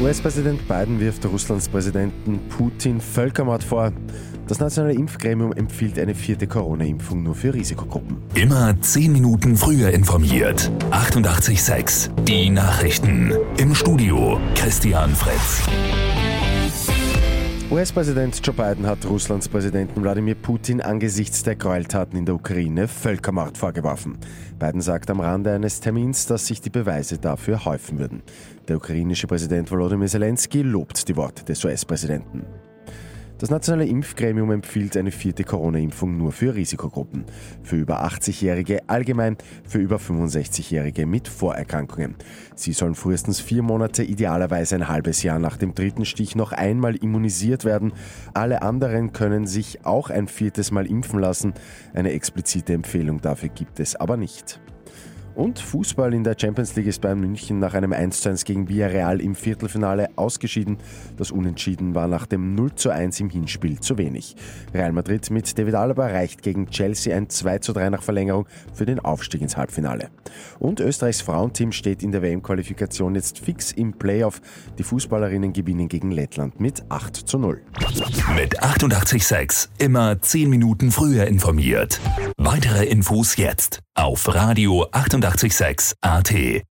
US-Präsident Biden wirft Russlands Präsidenten Putin Völkermord vor. Das nationale Impfgremium empfiehlt eine vierte Corona-Impfung nur für Risikogruppen. Immer zehn Minuten früher informiert. 88,6. Die Nachrichten. Im Studio Christian Fritz. US-Präsident Joe Biden hat Russlands Präsidenten Wladimir Putin angesichts der Gräueltaten in der Ukraine Völkermord vorgeworfen. Biden sagt am Rande eines Termins, dass sich die Beweise dafür häufen würden. Der ukrainische Präsident Volodymyr Zelensky lobt die Worte des US-Präsidenten. Das nationale Impfgremium empfiehlt eine vierte Corona-Impfung nur für Risikogruppen. Für über 80-Jährige allgemein, für über 65-Jährige mit Vorerkrankungen. Sie sollen frühestens vier Monate, idealerweise ein halbes Jahr nach dem dritten Stich noch einmal immunisiert werden. Alle anderen können sich auch ein viertes Mal impfen lassen. Eine explizite Empfehlung dafür gibt es aber nicht. Und Fußball in der Champions League ist Bayern München nach einem 1:1 gegen Villarreal im Viertelfinale ausgeschieden. Das Unentschieden war nach dem 0:1 im Hinspiel zu wenig. Real Madrid mit David Alaba reicht gegen Chelsea ein 2:3 nach Verlängerung für den Aufstieg ins Halbfinale. Und Österreichs Frauenteam steht in der WM-Qualifikation jetzt fix im Playoff. Die Fußballerinnen gewinnen gegen Lettland mit 8:0. Mit 88,6 immer 10 Minuten früher informiert. Weitere Infos jetzt auf Radio 886 AT.